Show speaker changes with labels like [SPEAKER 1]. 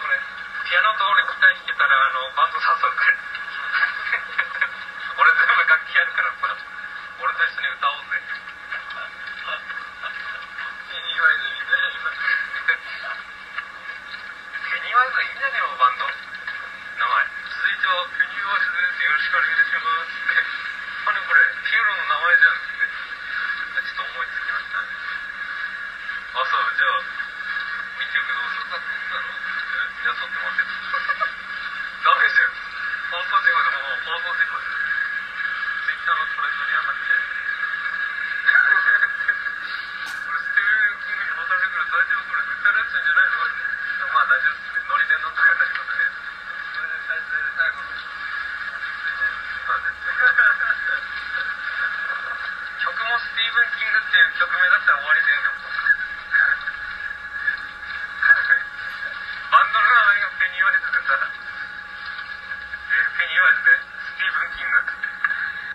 [SPEAKER 1] これ
[SPEAKER 2] ピアノと俺答えしてたらあのバンド誘うから俺全部楽器やるからさ俺と一緒に歌おうぜ
[SPEAKER 1] ペニワイズいいんじゃね
[SPEAKER 2] ワイズいいんじゃねえよバンド名前続いてはペニワイズですよろしくお願いします曲もスティーブン・キングっていう曲名だったら終わり